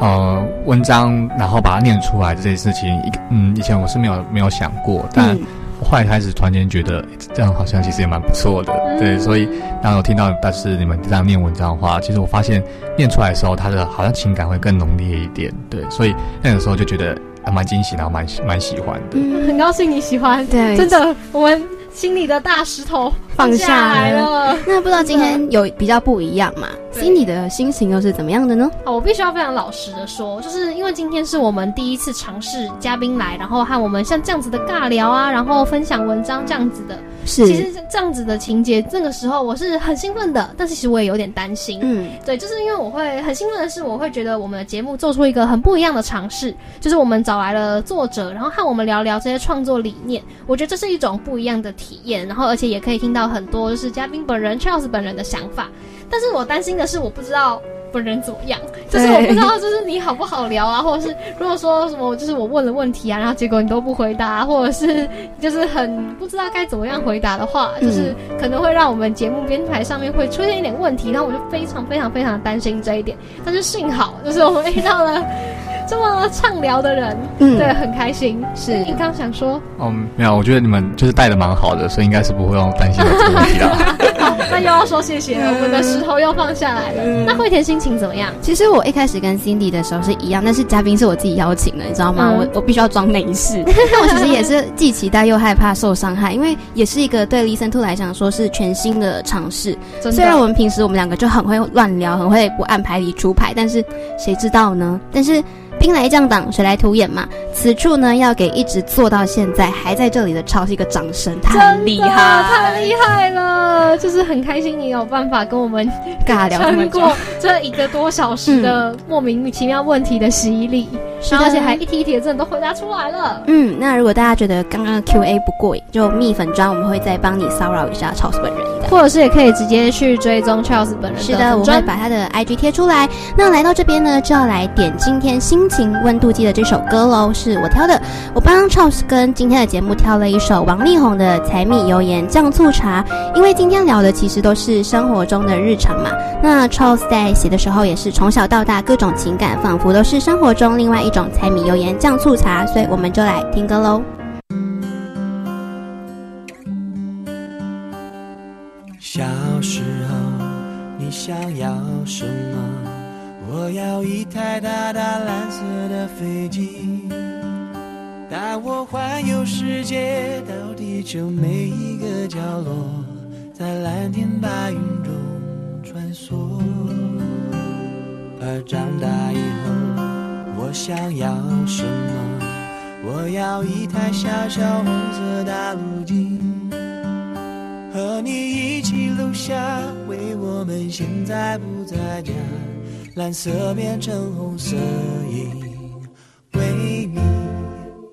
S3: 呃，文章然后把它念出来这件事情，一嗯，以前我是没有没有想过，但我后来开始突然间觉得这样好像其实也蛮不错的，对，所以当我听到但是你们这样念文章的话，其实我发现念出来的时候，他的好像情感会更浓烈一点，对，所以那个时候就觉得还蛮惊喜，然后蛮蛮喜欢的，
S1: 嗯，很高兴你喜欢，
S2: 对，
S1: 真的我们。心里的大石头放下来了。
S2: 那不知道今天有比较不一样嘛？心里的心情又是怎么样的呢？
S1: 哦，我必须要非常老实的说，就是因为今天是我们第一次尝试嘉宾来，然后和我们像这样子的尬聊啊，然后分享文章这样子的。
S2: 是，
S1: 其实这样子的情节，那个时候我是很兴奋的，但是其实我也有点担心。嗯，对，就是因为我会很兴奋的是，我会觉得我们的节目做出一个很不一样的尝试，就是我们找来了作者，然后和我们聊聊这些创作理念。我觉得这是一种不一样的体验，然后而且也可以听到很多就是嘉宾本人 Charles 本人的想法。但是我担心的是，我不知道。本人怎么样？就是我不知道，就是你好不好聊啊，或者是如果说什么，就是我问了问题啊，然后结果你都不回答，或者是就是很不知道该怎么样回答的话，就是可能会让我们节目编排上面会出现一点问题，然后我就非常非常非常担心这一点。但是幸好，就是我们遇到了。这么畅聊的人，嗯，对，很开心。是你刚想说？
S3: 嗯，没有，我觉得你们就是带的蛮好的，所以应该是不会用担心的这个问题了。
S1: 好，那又要说谢谢了，我们的石头又放下来了。那惠田心情怎么样？
S2: 其实我一开始跟 Cindy 的时候是一样，但是嘉宾是我自己邀请的，你知道吗？我我必须要装没事。那我其实也是既期待又害怕受伤害，因为也是一个对 Listen to 来讲说是全新的尝试。虽然我们平时我们两个就很会乱聊，很会不按牌理出牌，但是谁知道呢？但是。兵来将挡，水来土掩嘛。此处呢，要给一直做到现在还在这里的超是一个掌声，太厉害，
S1: 太厉害了！就是很开心你有办法跟我们
S2: 尬聊
S1: 穿过这一个多小时的莫名其妙问题的洗礼，而且还一题一题的真的都回答出来了。
S2: 嗯，那如果大家觉得刚刚的 Q A 不过瘾，就蜜粉砖我们会再帮你骚扰一下 Charles 本人的，
S1: 或者是也可以直接去追踪 Charles 本人。
S2: 是的，我会把他的 I G 贴出来。那来到这边呢，就要来点今天心情温度计的这首歌喽，是我挑的。我帮 Charles 跟今天的节目挑了一首王力宏的《柴米油盐酱醋茶》，因为今天聊的其实都是生活中的日常嘛。那 Charles 在写的时候也是从小到大各种情感，仿佛都是生活中另外一种柴米油盐酱醋茶，所以我们就来听歌喽。
S5: 小时候你想要什么？我要一台大大蓝色的飞机，带我环游世界，到地球每一个角落，在蓝天白云中穿梭。而长大以后，我想要什么？我要一台小小红色大陆机，和你一起录下，为我们现在不在家。蓝色变成红色因，为你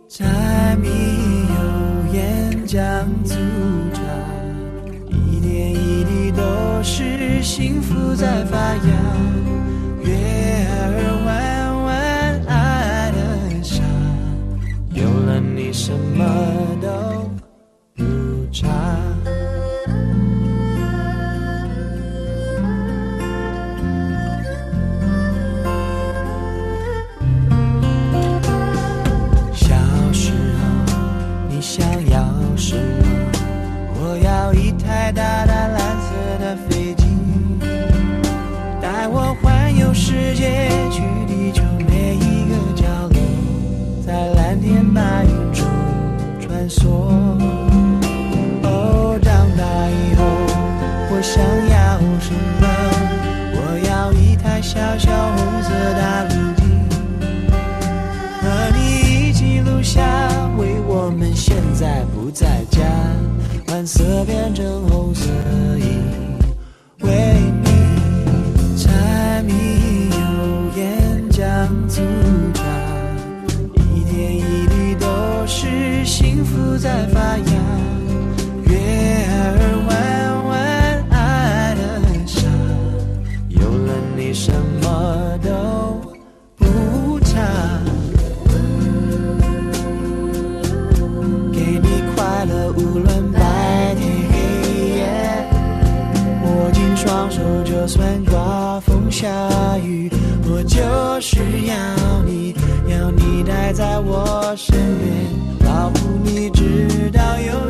S5: 柴米油盐酱醋茶，一点一滴都是幸福在发芽。月儿弯弯爱的傻，有了你什么在家，蓝。色变成红色，因为你柴米油盐酱醋茶，一点一滴都是幸福在发芽。算刮风下雨，我就是要你，要你待在我身边，保护你直到永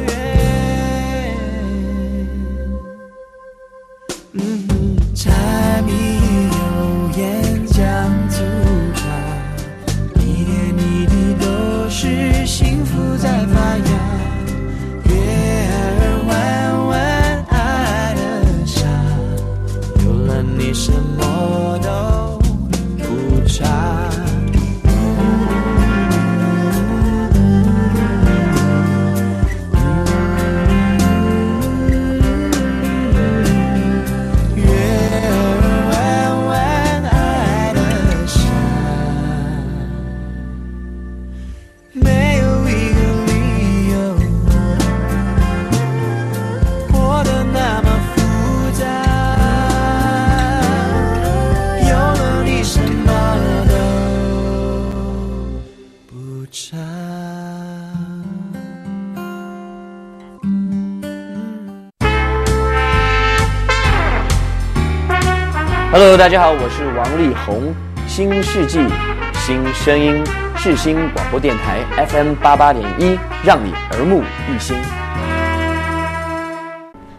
S11: Hello，大家好，我是王力宏，新世纪新声音，世新广播电台 FM 八八点一，让你耳目一新。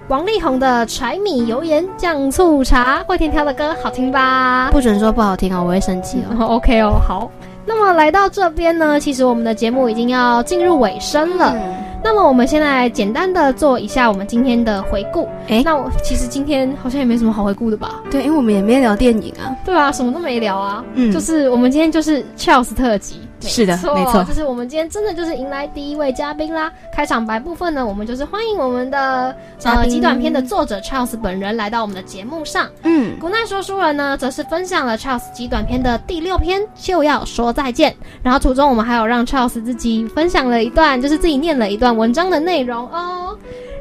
S1: 王力宏的柴米油盐酱醋茶，会天挑的歌好听吧？
S2: 不准说不好听哦，我会生气哦。
S1: OK 哦，好。那么来到这边呢，其实我们的节目已经要进入尾声了。那么我们现在简单的做一下我们今天的回顾。
S2: 哎
S1: 那我其实今天好像也没什么好回顾的吧？
S2: 对，因为我们也没聊电影啊。
S1: 对啊，什么都没聊啊。
S2: 嗯
S1: 就是我们今天就是 Charles 特辑。
S2: 是的没错
S1: 就是我们今天真的就是迎来第一位嘉宾啦。开场白部分呢，我们就是欢迎我们的呃极短篇的作者 Charles 本人来到我们的节目上。
S2: 嗯，
S1: 古奈说书人呢，则是分享了 Charles 极短篇的第六篇，就要说再见。然后途中我们还有让 Charles 自己分享了一段，就是自己念了一段文章的内容哦。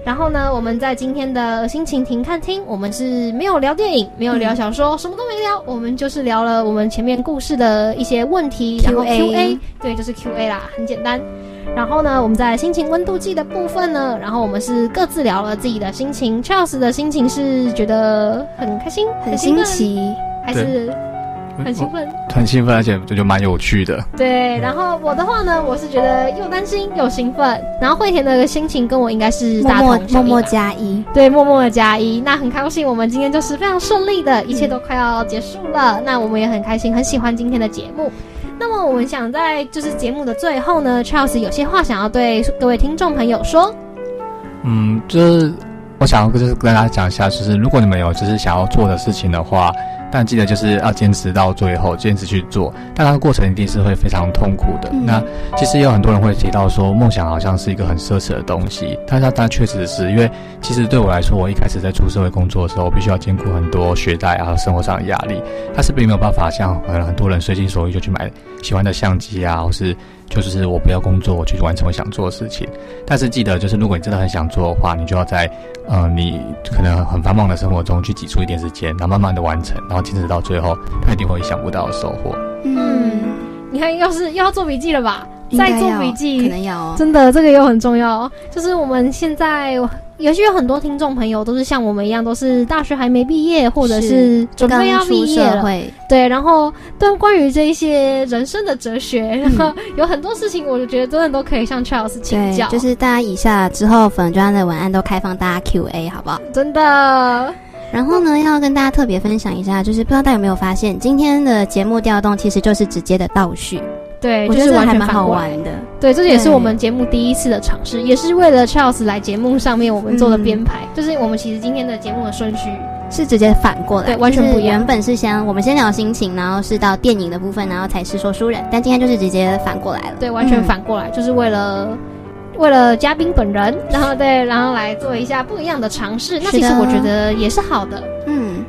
S1: 然后呢，我们在今天的心情停看厅，我们是没有聊电影，没有聊小说，什么都没聊，我们就是聊了我们前面故事的一些问题，然后
S2: Q&A
S1: 对，就是 Q&A 啦，很简单。然后呢，我们在心情温度计的部分呢，然后我们是各自聊了自己的心情。Charles 的心情是觉得很开心、
S2: 很新奇，
S1: 还是很兴奋？
S3: 很兴奋，而且就就蛮有趣的。
S1: 对，然后我的话呢，我是觉得又担心又兴奋。然后惠田的心情跟我应该是大
S2: 同默默加一。
S1: 对，默默的加一。那很高兴，我们今天就是非常顺利的，一切都快要结束了。那我们也很开心，很喜欢今天的节目。那么我们想在就是节目的最后呢，Charles 有些话想要对各位听众朋友说。
S3: 嗯，就是我想要就是跟大家讲一下，就是如果你们有就是想要做的事情的话，但记得就是要坚持到最后，坚持去做。但它的过程一定是会非常痛苦的。
S2: 嗯
S3: 那其实也有很多人会提到说，梦想好像是一个很奢侈的东西，但是它它确实是因为其实对我来说，我一开始在出社会工作的时候，我必须要兼顾很多学贷啊，生活上的压力，它是并没有办法像很多人随心所欲就去买喜欢的相机啊，或是就是我不要工作，我去完成我想做的事情。但是记得，就是如果你真的很想做的话，你就要在呃你可能很繁忙的生活中去挤出一点时间，然后慢慢的完成，然后坚持到最后，他一定会想不到的收获。
S1: 嗯，你看，要是又要做笔记了吧？再
S2: 应该要
S1: 做笔记，
S2: 可能要哦
S1: 真的，这个又很重要哦。就是我们现在，也许有很多听众朋友都是像我们一样，都是大学还没毕业，或者是准备要毕业了。对，然后对关于这一些人生的哲学，然后 有很多事情，我就觉得真的都可以向 Charles 请教。，
S2: 就是大家以下之后粉砖的文案都开放大家 Q&A，好不好？
S1: 真的，
S2: 然后呢，要跟大家特别分享一下，就是不知道大家有没有发现，今天的节目调动其实就是直接的倒叙，
S1: 对，
S2: 我觉得
S1: 就是完全
S2: 这还蛮好玩的。
S1: 对，这也是我们节目第一次的尝试，也是为了 Charles 来节目上面我们做的编排。就是我们其实今天的节目的顺序
S2: 是直接反过来，
S1: 对完全不一样
S2: 原本是先我们先聊心情，然后是到电影的部分，然后才是说书人，但今天就是直接反过来了。
S1: 对，完全
S2: 嗯
S1: 反过来，就是为了为了嘉宾本人，然后 对，然后来做一下不一样的尝试。那其实我觉得也是好的。
S2: 嗯，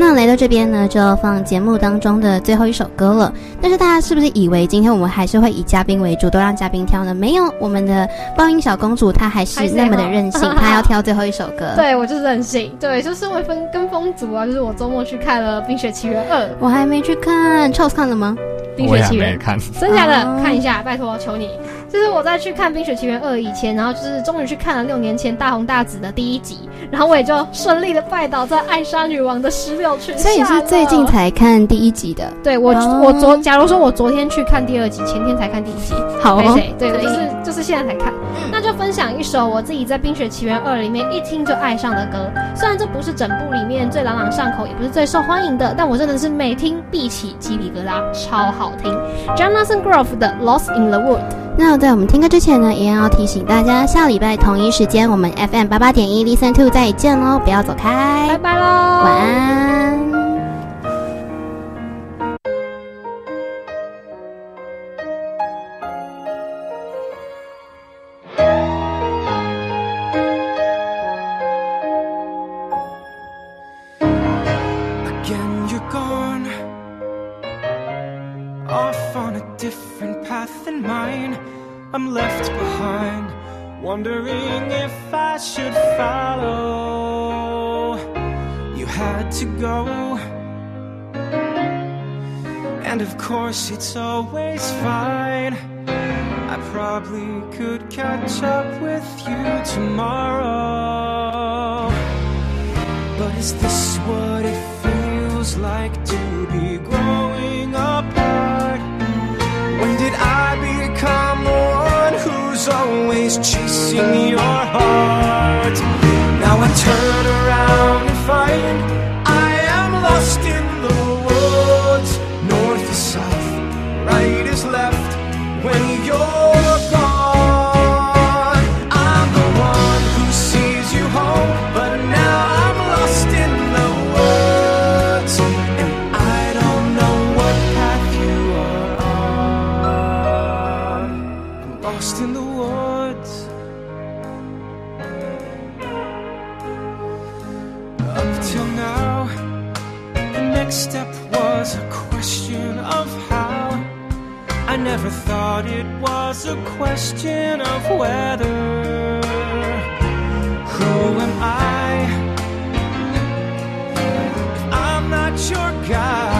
S2: 那来到这边呢，就要放节目当中的最后一首歌了。但是大家是不是以为今天我们还是会以嘉宾为主，都让嘉宾挑呢？没有，我们的爆音小公主她还是那么的任性，她要挑最后一首歌。
S1: 对我就是任性，对，就是为分跟风族啊，就是我周末去看了《冰雪奇缘二》，《
S2: 我还没去看，Charles 看了吗？
S1: 冰雪奇缘
S3: 没》，看。
S1: 真假的、
S2: 哦
S1: 看一下，拜托求你。就是我在去看《冰雪奇缘二》以前，然后就是终于去看了六年前大红大紫的第一集，然后我也就顺利的拜倒在艾莎女王的石榴裙下
S2: 所以你是最近才看第一集的。
S1: 对我，
S2: 哦
S1: 我昨假如说我昨天去看第二集，前天才看第一集，
S2: 好哦
S1: 拍谁？对，就是就是现在才看。那就分享一首我自己在《冰雪奇缘二》里面一听就爱上的歌。虽然这不是整部里面最朗朗上口，也不是最受欢迎的，但我真的是每听必起鸡皮疙瘩，超好听。Jonathan Groff 的《Lost in the Wood》。
S2: 那在我们听歌之前呢，也要提醒大家，下礼拜同一时间我们 FM 八八点一 Listen to 再见喽，不要走开，
S1: 拜拜喽，
S2: 晚安。
S6: I'm left behind, wondering if I should follow. You had to go. And of course, it's always fine. I probably could catch up with you tomorrow. But is this what it feels like to be growing always chasing your heart? Now I turn around and find thought it was a question of whether who am I? I'm not your guy.